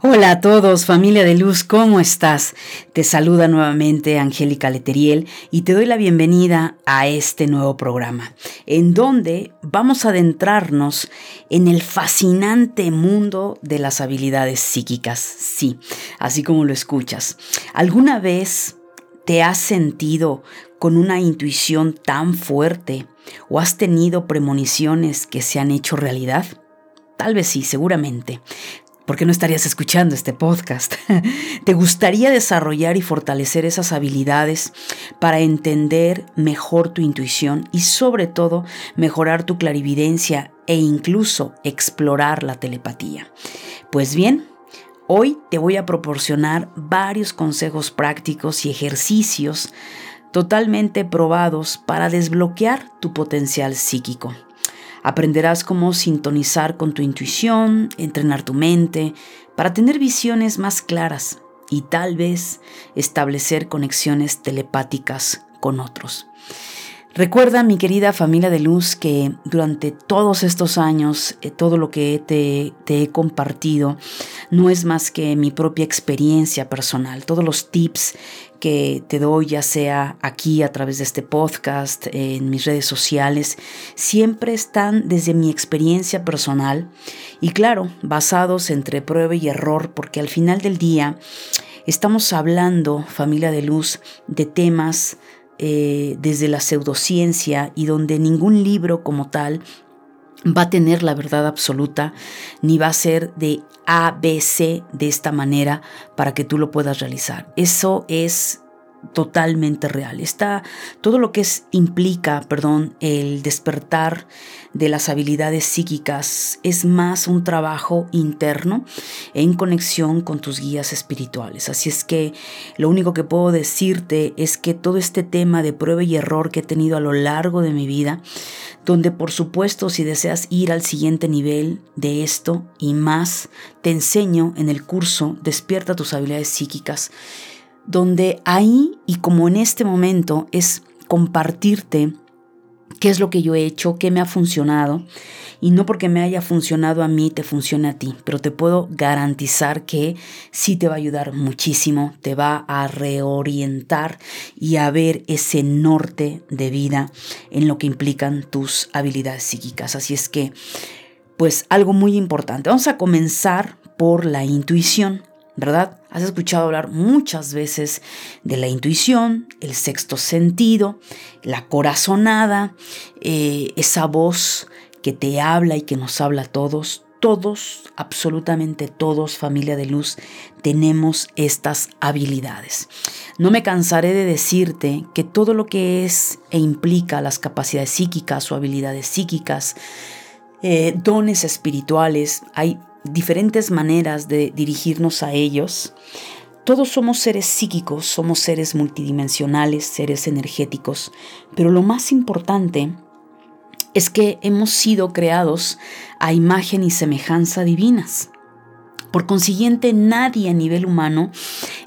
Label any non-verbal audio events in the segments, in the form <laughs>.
Hola a todos, familia de luz, ¿cómo estás? Te saluda nuevamente Angélica Leteriel y te doy la bienvenida a este nuevo programa, en donde vamos a adentrarnos en el fascinante mundo de las habilidades psíquicas. Sí, así como lo escuchas. ¿Alguna vez te has sentido con una intuición tan fuerte o has tenido premoniciones que se han hecho realidad? Tal vez sí, seguramente. ¿Por qué no estarías escuchando este podcast? <laughs> ¿Te gustaría desarrollar y fortalecer esas habilidades para entender mejor tu intuición y sobre todo mejorar tu clarividencia e incluso explorar la telepatía? Pues bien, hoy te voy a proporcionar varios consejos prácticos y ejercicios totalmente probados para desbloquear tu potencial psíquico. Aprenderás cómo sintonizar con tu intuición, entrenar tu mente, para tener visiones más claras y tal vez establecer conexiones telepáticas con otros. Recuerda, mi querida familia de luz, que durante todos estos años, eh, todo lo que te, te, he compartido no es más que mi propia experiencia personal. Todos los tips que te doy, ya sea aquí a través de este podcast, en mis redes sociales, siempre están desde mi experiencia personal y claro, basados entre prueba y error, porque al final del día estamos hablando, familia de luz, de temas eh, desde la pseudociencia y donde ningún libro como tal va a tener la verdad absoluta, ni va a ser de A, B, C de esta manera para que tú lo puedas realizar. Eso es totalmente real. Está todo lo que es, implica, perdón, el despertar de las habilidades psíquicas es más un trabajo interno en conexión con tus guías espirituales. Así es que lo único que puedo decirte es que todo este tema de prueba y error que he tenido a lo largo de mi vida, donde por supuesto si deseas ir al siguiente nivel de esto y más, te enseño en el curso Despierta tus habilidades psíquicas donde ahí y como en este momento es compartirte qué es lo que yo he hecho, qué me ha funcionado. Y no porque me haya funcionado a mí, te funciona a ti, pero te puedo garantizar que sí te va a ayudar muchísimo, te va a reorientar y a ver ese norte de vida en lo que implican tus habilidades psíquicas. Así es que, pues algo muy importante. Vamos a comenzar por la intuición. ¿Verdad? Has escuchado hablar muchas veces de la intuición, el sexto sentido, la corazonada, eh, esa voz que te habla y que nos habla a todos. Todos, absolutamente todos, familia de luz, tenemos estas habilidades. No me cansaré de decirte que todo lo que es e implica las capacidades psíquicas o habilidades psíquicas, eh, dones espirituales, hay diferentes maneras de dirigirnos a ellos. Todos somos seres psíquicos, somos seres multidimensionales, seres energéticos, pero lo más importante es que hemos sido creados a imagen y semejanza divinas. Por consiguiente, nadie a nivel humano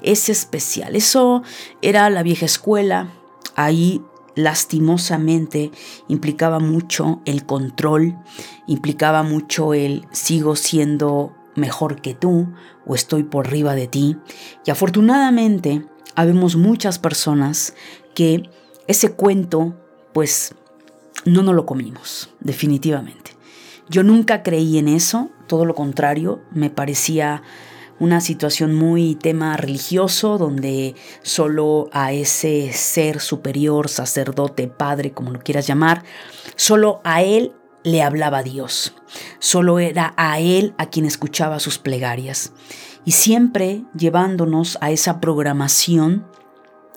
es especial. Eso era la vieja escuela. Ahí lastimosamente implicaba mucho el control, implicaba mucho el sigo siendo mejor que tú o estoy por arriba de ti. Y afortunadamente habemos muchas personas que ese cuento pues no nos lo comimos, definitivamente. Yo nunca creí en eso, todo lo contrario, me parecía una situación muy tema religioso donde solo a ese ser superior, sacerdote, padre, como lo quieras llamar, solo a él le hablaba Dios. Solo era a él a quien escuchaba sus plegarias. Y siempre llevándonos a esa programación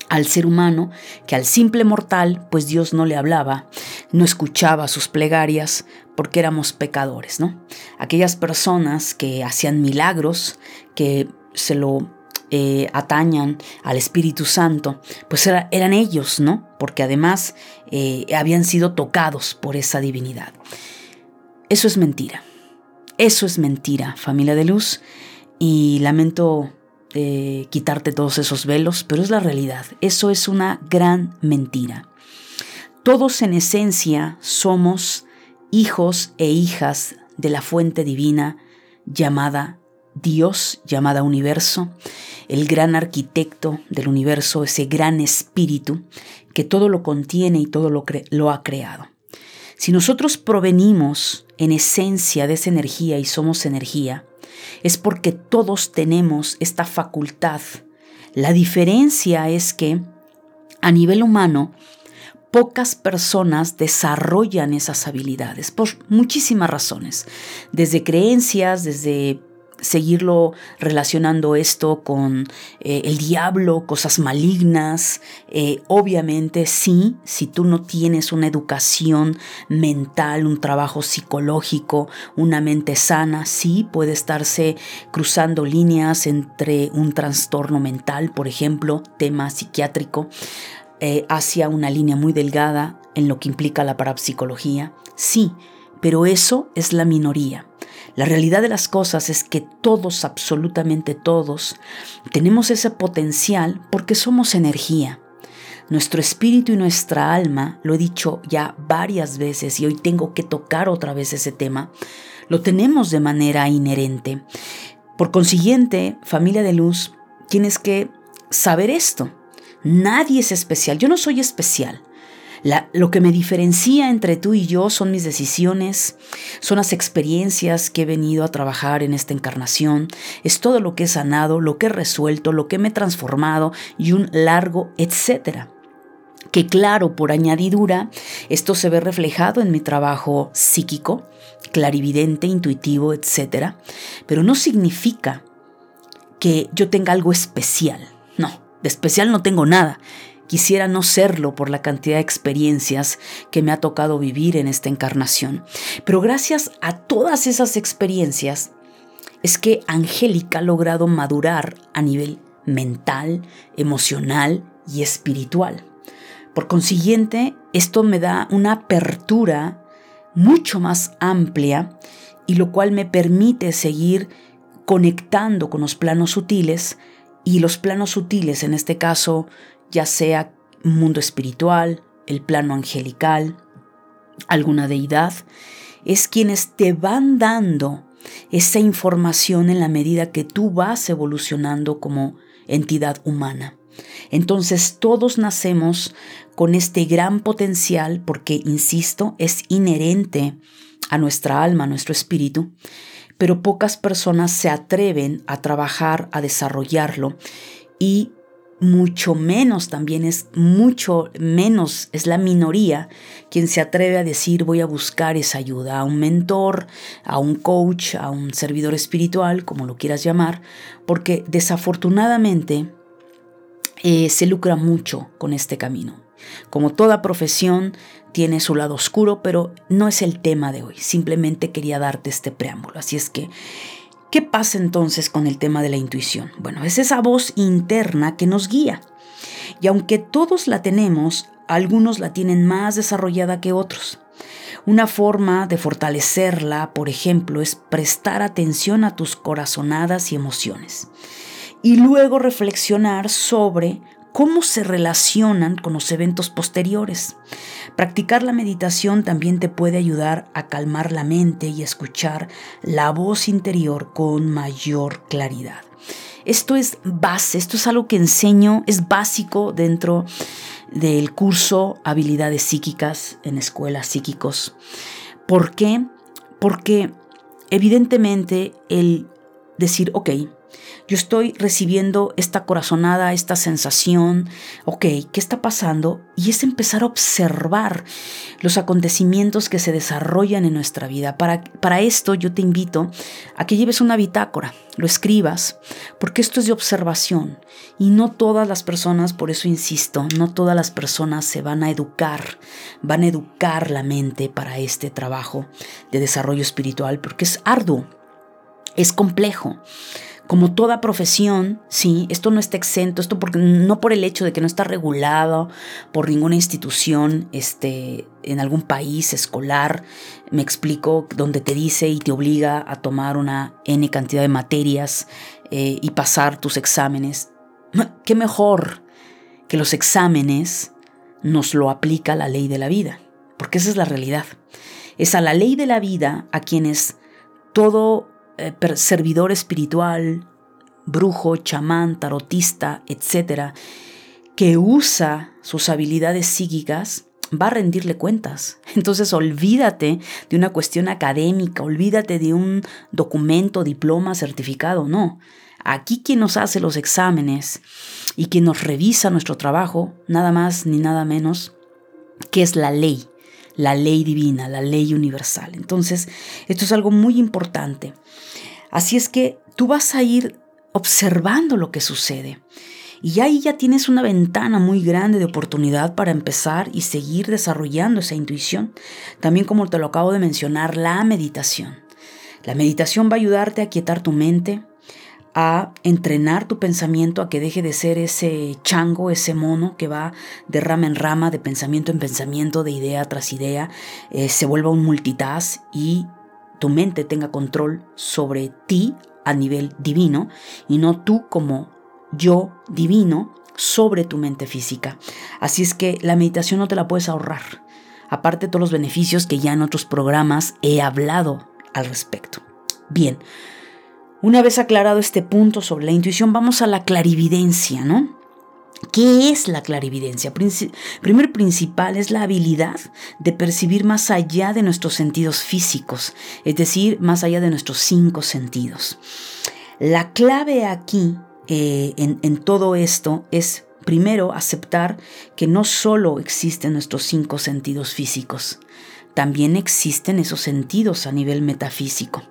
al ser humano que al simple mortal, pues Dios no le hablaba, no escuchaba sus plegarias porque éramos pecadores, ¿no? Aquellas personas que hacían milagros, que se lo eh, atañan al Espíritu Santo, pues eran ellos, ¿no? Porque además eh, habían sido tocados por esa divinidad. Eso es mentira. Eso es mentira, familia de luz. Y lamento eh, quitarte todos esos velos, pero es la realidad. Eso es una gran mentira. Todos en esencia somos hijos e hijas de la fuente divina llamada Dios, llamada universo, el gran arquitecto del universo, ese gran espíritu que todo lo contiene y todo lo, ha creado. Si nosotros provenimos en esencia de esa energía y somos energía, es porque todos tenemos esta facultad. La diferencia es que a nivel humano, pocas personas desarrollan esas habilidades por muchísimas razones, desde creencias, desde seguirlo relacionando esto con eh, el diablo, cosas malignas. Eh, obviamente sí, si tú no tienes una educación mental, un trabajo psicológico, una mente sana, sí puede estarse cruzando líneas entre un trastorno mental, por ejemplo, tema psiquiátrico, eh, hacia una línea muy delgada en lo que implica la parapsicología. Sí, pero eso es la minoría. La realidad de las cosas es que todos, absolutamente todos, tenemos ese potencial porque somos energía. Nuestro espíritu y nuestra alma, lo he dicho ya varias veces y hoy tengo que tocar otra vez ese tema, lo tenemos de manera inherente. Por consiguiente, familia de luz, tienes que saber esto. Nadie es especial. Yo no soy especial lo que me diferencia entre tú y yo son mis decisiones, son las experiencias que he venido a trabajar en esta encarnación, es todo lo que he sanado, lo que he resuelto, lo que me he transformado y un largo etcétera que claro, por añadidura, esto se ve reflejado en mi trabajo psíquico, clarividente, intuitivo, etcétera, pero no significa que yo tenga algo especial. De especial no tengo nada. Quisiera no serlo por la cantidad de experiencias que me ha tocado vivir en esta encarnación. Pero gracias a todas esas experiencias es que Angélica ha logrado madurar a nivel mental, emocional y espiritual. Por consiguiente, esto me da una apertura mucho más amplia y lo cual me permite seguir conectando con los planos sutiles y los planos sutiles, en este caso ya sea mundo espiritual, el plano angelical, alguna deidad, es quienes te van dando esa información en la medida que tú vas evolucionando como entidad humana. Entonces todos nacemos con este gran potencial porque, insisto, es inherente a nuestra alma, a nuestro espíritu, pero pocas personas se atreven a trabajar, a desarrollarlo y mucho menos también es mucho menos es la minoría quien se atreve a decir voy a buscar esa ayuda a un mentor, a un coach, a un servidor espiritual, como lo quieras llamar, porque desafortunadamente eh, se lucra mucho con este camino. Como toda profesión tiene su lado oscuro, pero no es el tema de hoy. Simplemente quería darte este preámbulo. Así es que ¿Qué pasa entonces con el tema de la intuición? Bueno, es esa voz interna que nos guía. Y aunque todos la tenemos, algunos la tienen más desarrollada que otros. Una forma de fortalecerla, por ejemplo, es prestar atención a tus corazonadas y emociones. Y luego reflexionar sobre cómo se relacionan con los eventos posteriores. Practicar la meditación también te puede ayudar a calmar la mente y escuchar la voz interior con mayor claridad. Esto es base, esto es algo que enseño, es básico dentro del curso Habilidades Psíquicas en escuelas psíquicos. ¿Por qué? Porque evidentemente el decir, ok, yo estoy recibiendo esta corazonada, esta sensación, ok, ¿qué está pasando? Y es empezar a observar los acontecimientos que se desarrollan en nuestra vida. Para, para esto yo te invito a que lleves una bitácora, lo escribas, porque esto es de observación y no todas las personas, por eso insisto, no todas las personas se van a educar, van a educar la mente para este trabajo de desarrollo espiritual, porque es arduo, es complejo como toda profesión, sí, esto no está exento, esto porque no por el hecho de que no está regulado por ninguna institución, este, en algún país escolar, me explico, donde te dice y te obliga a tomar una n cantidad de materias eh, y pasar tus exámenes. ¿Qué mejor que los exámenes nos lo aplica la ley de la vida? Porque esa es la realidad. Es a la ley de la vida a quienes todo eh, servidor espiritual, brujo, chamán, tarotista, etcétera, que usa sus habilidades psíquicas, va a rendirle cuentas. <laughs> Entonces olvídate de una cuestión académica, olvídate de un documento, diploma, certificado, no. Aquí quien nos hace los exámenes y quien nos revisa nuestro trabajo, nada más ni nada menos, que es la ley, la ley divina, la ley universal. Entonces, esto es algo muy importante. Así es que tú vas a ir observando lo que sucede. Y ahí ya tienes una ventana muy grande de oportunidad para empezar y seguir desarrollando esa intuición. También como te lo acabo de mencionar, la meditación. La meditación va a ayudarte a quietar tu mente, a entrenar tu pensamiento a que deje de ser ese chango, ese mono que va de rama en rama, de pensamiento en pensamiento, de idea tras idea, eh, se vuelva un multitask y tu mente tenga control sobre ti a nivel divino y no tú como yo divino sobre tu mente física. Así es que la meditación no te la puedes ahorrar, aparte de todos los beneficios que ya en otros programas he hablado al respecto. Bien, una vez aclarado este punto sobre la intuición, vamos a la clarividencia, ¿no? ¿Qué es la clarividencia? primer principal es la habilidad de percibir más allá de nuestros sentidos físicos, es decir, más allá de nuestros cinco sentidos. La clave aquí eh, en, en todo esto es primero aceptar que no solo existen nuestros cinco sentidos físicos, también existen esos sentidos a nivel metafísico.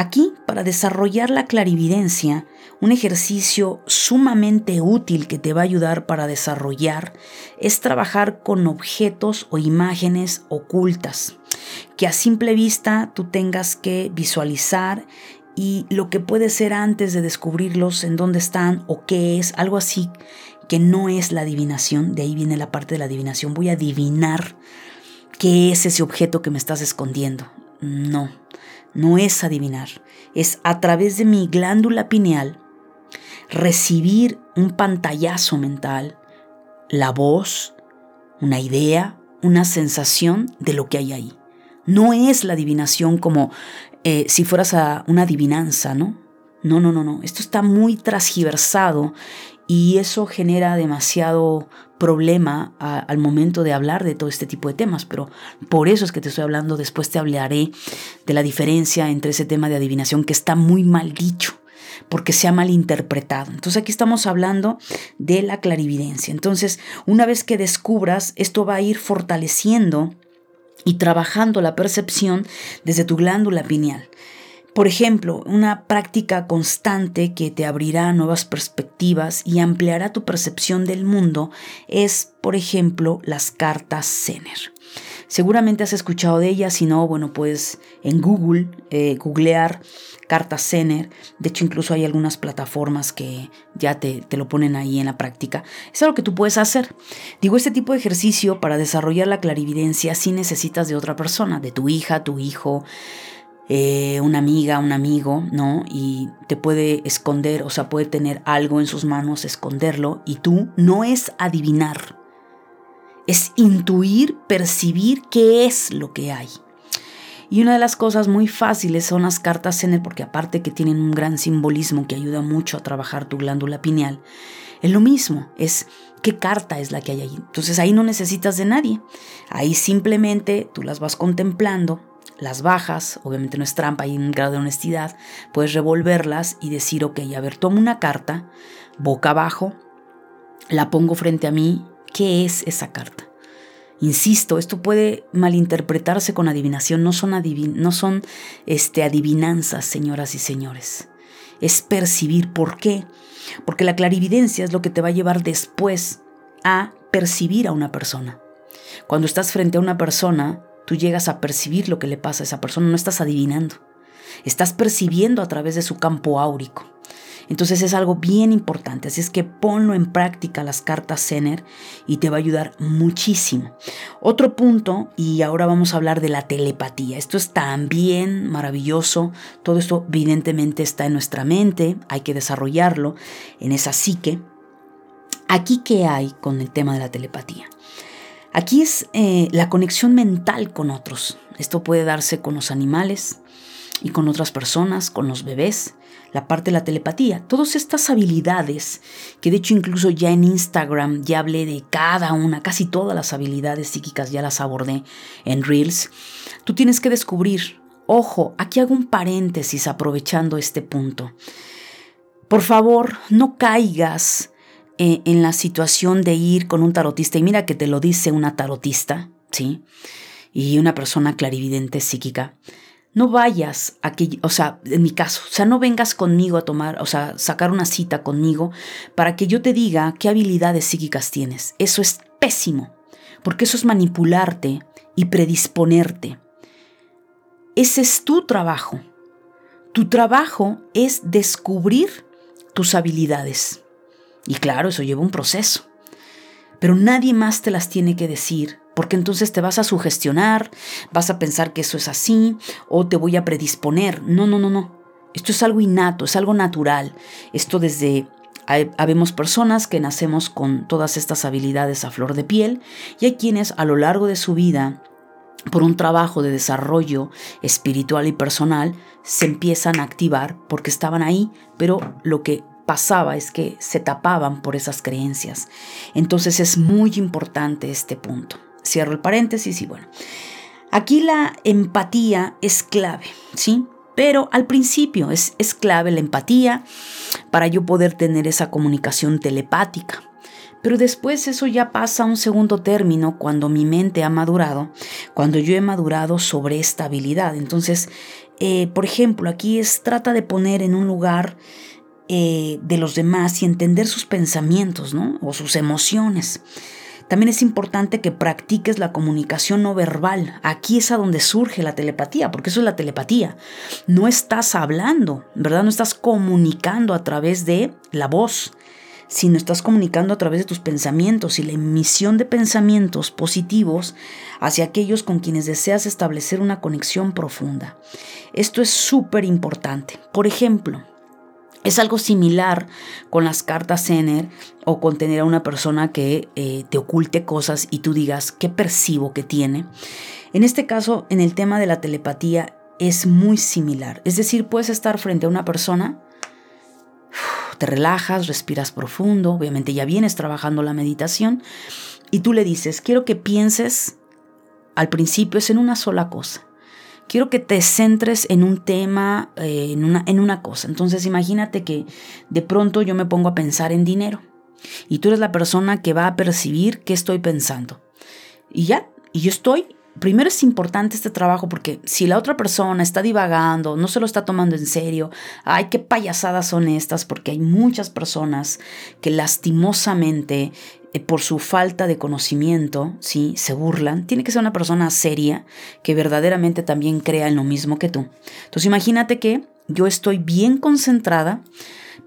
Aquí, para desarrollar la clarividencia, un ejercicio sumamente útil que te va a ayudar para desarrollar es trabajar con objetos o imágenes ocultas, que a simple vista tú tengas que visualizar y lo que puede ser antes de descubrirlos en dónde están o qué es, algo así que no es la adivinación, de ahí viene la parte de la adivinación, voy a adivinar qué es ese objeto que me estás escondiendo. No, no es adivinar, es a través de mi glándula pineal recibir un pantallazo mental, la voz, una idea, una sensación de lo que hay ahí. No es la adivinación como eh, si fueras a una adivinanza, ¿no? No, no, no, no. Esto está muy transgiversado y eso genera demasiado problema al momento de hablar de todo este tipo de temas, pero por eso es que te estoy hablando, después te hablaré de la diferencia entre ese tema de adivinación que está muy mal dicho porque se ha malinterpretado. Entonces aquí estamos hablando de la clarividencia. Entonces, una vez que descubras, esto va a ir fortaleciendo y trabajando la percepción desde tu glándula pineal. Por ejemplo, una práctica constante que te abrirá nuevas perspectivas y ampliará tu percepción del mundo es, por ejemplo, las cartas Zener. Seguramente has escuchado de ellas, si no, bueno, pues en Google, eh, googlear cartas Zener. De hecho, incluso hay algunas plataformas que ya te, te, lo ponen ahí en la práctica. Es algo que tú puedes hacer. Digo, este tipo de ejercicio para desarrollar la clarividencia sí necesitas de otra persona, de tu hija, tu hijo, eh, una amiga, un amigo, ¿no? Y te puede esconder, o sea, puede tener algo en sus manos, esconderlo, y tú no es adivinar, es intuir, percibir qué es lo que hay. Y una de las cosas muy fáciles son las cartas Zener, porque aparte que tienen un gran simbolismo que ayuda mucho a trabajar tu glándula pineal, es lo mismo, es qué carta es la que hay ahí. Entonces ahí no necesitas de nadie, ahí simplemente tú las vas contemplando, las bajas, obviamente no es trampa, hay un grado de honestidad, puedes revolverlas y decir, ok, a ver, tomo una carta, boca abajo, la pongo frente a mí, ¿qué es esa carta? Insisto, esto puede malinterpretarse con adivinación, no son, no son este, adivinanzas, señoras y señores. Es percibir por qué. Porque la clarividencia es lo que te va a llevar después a percibir a una persona. Cuando estás frente a una persona, tú llegas a percibir lo que le pasa a esa persona, no estás adivinando, estás percibiendo a través de su campo áurico. Entonces es algo bien importante, así es que ponlo en práctica las cartas Zener y te va a ayudar muchísimo. Otro punto, y ahora vamos a hablar de la telepatía. Esto es también maravilloso, todo esto evidentemente está en nuestra mente, hay que desarrollarlo en esa psique. Aquí, ¿qué hay con el tema de la telepatía? Aquí es eh, la conexión mental con otros. Esto puede darse con los animales y con otras personas, con los bebés, la parte de la telepatía, todas estas habilidades, que de hecho incluso ya en Instagram ya hablé de cada una, casi todas las habilidades psíquicas ya las abordé en Reels, tú tienes que descubrir, ojo, aquí hago un paréntesis aprovechando este punto. Por favor, no caigas eh, en la situación de ir con un tarotista, y mira que te lo dice una tarotista, ¿sí? Y una persona clarividente psíquica no vayas a que, o sea, en mi caso, o sea, no vengas conmigo a tomar, o sea, sacar una cita conmigo para que yo te diga qué habilidades psíquicas tienes. Eso es pésimo, porque eso es manipularte y predisponerte. Ese es tu trabajo. Tu trabajo es descubrir tus habilidades. Y claro, eso lleva un proceso. Pero nadie más te las tiene que decir porque entonces te vas a sugestionar, vas a pensar que eso es así o te voy a predisponer. No, no, no, no. Esto es algo innato, es algo natural. Esto desde Habemos personas que nacemos con todas estas habilidades a flor de piel y hay quienes a lo largo de su vida, por un trabajo de desarrollo espiritual y personal, se empiezan a activar porque estaban ahí, pero lo que pasaba es que se tapaban por esas creencias. Entonces es muy importante este punto. Cierro el paréntesis y bueno. Aquí la empatía es clave, ¿sí? Pero al principio es, es clave la empatía para yo poder tener esa comunicación telepática. Pero después eso ya pasa a un segundo término cuando mi mente ha madurado, cuando yo he madurado sobre esta habilidad. Entonces, eh, por ejemplo, aquí es trata de poner en un lugar eh, de los demás y entender sus pensamientos, ¿no? O sus emociones. También es importante que practiques la comunicación no verbal. Aquí es a donde surge la telepatía, porque eso es la telepatía. No estás hablando, ¿verdad? No estás comunicando a través de la voz, sino estás comunicando a través de tus pensamientos y la emisión de pensamientos positivos hacia aquellos con quienes deseas establecer una conexión profunda. Esto es súper importante. Por ejemplo, es algo similar con las cartas Zener o con tener a una persona que eh, te oculte cosas y tú digas qué percibo que tiene. En este caso, en el tema de la telepatía, es muy similar. Es decir, puedes estar frente a una persona, te relajas, respiras profundo, obviamente ya vienes trabajando la meditación, y tú le dices, quiero que pienses al principio es en una sola cosa quiero que te centres en un tema, eh, en, una, en una cosa. Entonces imagínate que de pronto yo me pongo a pensar en dinero y tú eres la persona que va a percibir qué estoy pensando. Y ya, y yo estoy primero es importante este trabajo porque si la otra persona está divagando, no se lo está tomando en serio, ay, qué payasadas son estas, porque hay muchas personas que lastimosamente por su falta de conocimiento, ¿sí? se burlan. Tiene que ser una persona seria que verdaderamente también crea en lo mismo que tú. Entonces imagínate que yo estoy bien concentrada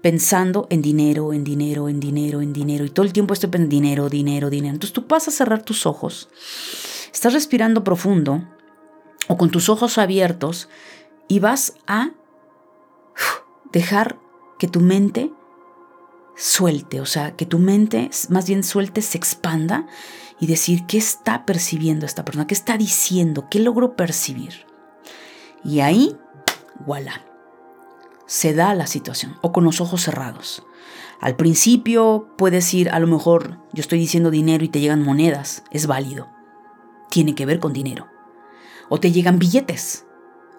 pensando en dinero, en dinero, en dinero, en dinero, y todo el tiempo estoy pensando dinero, dinero, dinero. Entonces tú vas a cerrar tus ojos Estás respirando profundo o con tus ojos abiertos y vas a dejar que tu mente suelte, o sea, que tu mente más bien suelte, se expanda y decir qué está percibiendo esta persona, qué está diciendo, qué logro percibir. Y ahí, voilà, se da la situación, o con los ojos cerrados. Al principio puedes ir, a lo mejor yo estoy diciendo dinero y te llegan monedas, es válido tiene que ver con dinero. O te llegan billetes.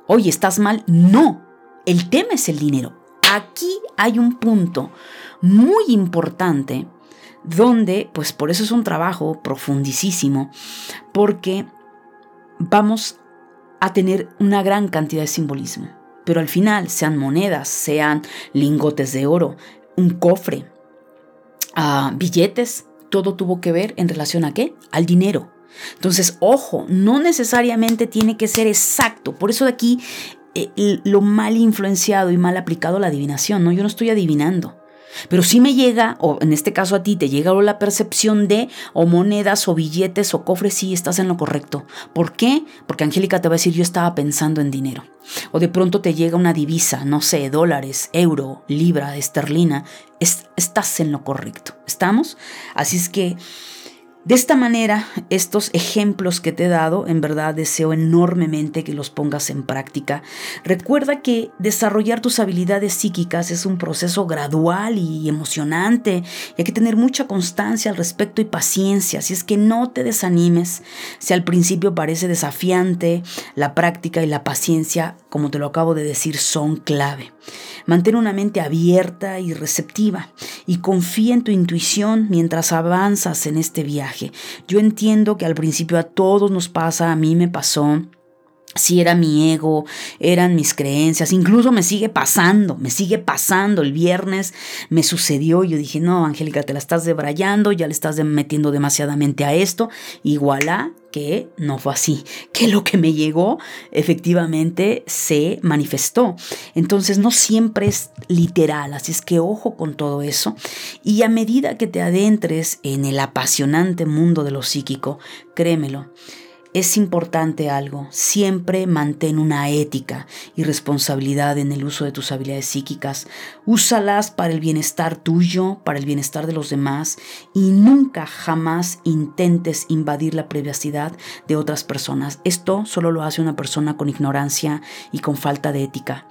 Oye, ¿estás mal? No, el tema es el dinero. Aquí hay un punto muy importante donde, pues por eso es un trabajo profundísimo, porque vamos a tener una gran cantidad de simbolismo. Pero al final, sean monedas, sean lingotes de oro, un cofre, ah, billetes, todo tuvo que ver en relación a qué? Al dinero. Entonces, ojo, no necesariamente tiene que ser exacto. Por eso de aquí eh, lo mal influenciado y mal aplicado la adivinación, ¿no? Yo no estoy adivinando. Pero si me llega, o en este caso a ti, te llega la percepción de o monedas o billetes o cofres, sí estás en lo correcto. ¿Por qué? Porque Angélica te va a decir, yo estaba pensando en dinero. O de pronto te llega una divisa, no sé, dólares, euro, libra, esterlina. estás en lo correcto. ¿Estamos? Así es que de esta manera, estos ejemplos que te he dado, en verdad deseo enormemente que los pongas en práctica. Recuerda que desarrollar tus habilidades psíquicas es un proceso gradual y emocionante y hay que tener mucha constancia al respecto y paciencia. Si es que no te desanimes, si al principio parece desafiante, la práctica y la paciencia, como te lo acabo de decir, son clave. Mantén una mente abierta y receptiva y confía en tu intuición mientras avanzas en este viaje. Yo entiendo que al principio a todos nos pasa, a mí me pasó, si era mi ego, eran mis creencias, incluso me sigue pasando, me sigue pasando. El viernes me sucedió yo dije, no, Angélica, te la estás debrayando, ya le estás metiendo demasiadamente a esto. Igualá que no fue así, <laughs> que lo que me llegó efectivamente se manifestó. Entonces no siempre es literal, así es que ojo con todo eso. Y a medida que te adentres en el apasionante mundo de lo psíquico, créemelo, es importante algo, siempre mantén una ética y responsabilidad en el uso de tus habilidades psíquicas. Úsalas para el bienestar tuyo, para el bienestar de los demás y nunca jamás intentes invadir la privacidad de otras personas. Esto solo lo hace una persona con ignorancia y con falta de ética.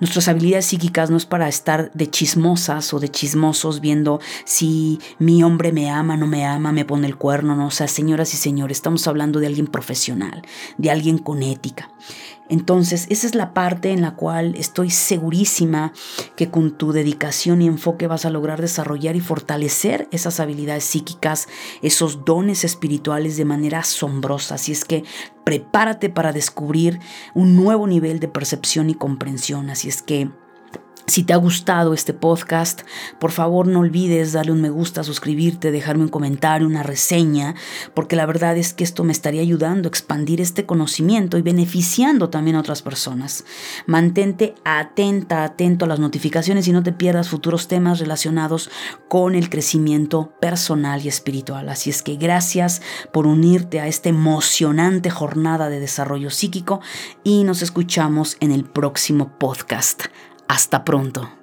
Nuestras habilidades psíquicas no es para estar de chismosas o de chismosos viendo si mi hombre me ama, no me ama, me pone el cuerno, no. O sea, señoras y señores, estamos hablando de alguien profesional, de alguien con ética. Entonces, esa es la parte en la cual estoy segurísima que con tu dedicación y enfoque vas a lograr desarrollar y fortalecer esas habilidades psíquicas, esos dones espirituales de manera asombrosa. Así es que prepárate para descubrir un nuevo nivel de percepción y comprensión. Así es que si te ha gustado este podcast, por favor no olvides darle un me gusta, suscribirte, dejarme un comentario, una reseña, porque la verdad es que esto me estaría ayudando a expandir este conocimiento y beneficiando también a otras personas. Mantente atenta, atento a las notificaciones y no te pierdas futuros temas relacionados con el crecimiento personal y espiritual. Así es que gracias por unirte a esta emocionante jornada de desarrollo psíquico y nos escuchamos en el próximo podcast. Hasta pronto.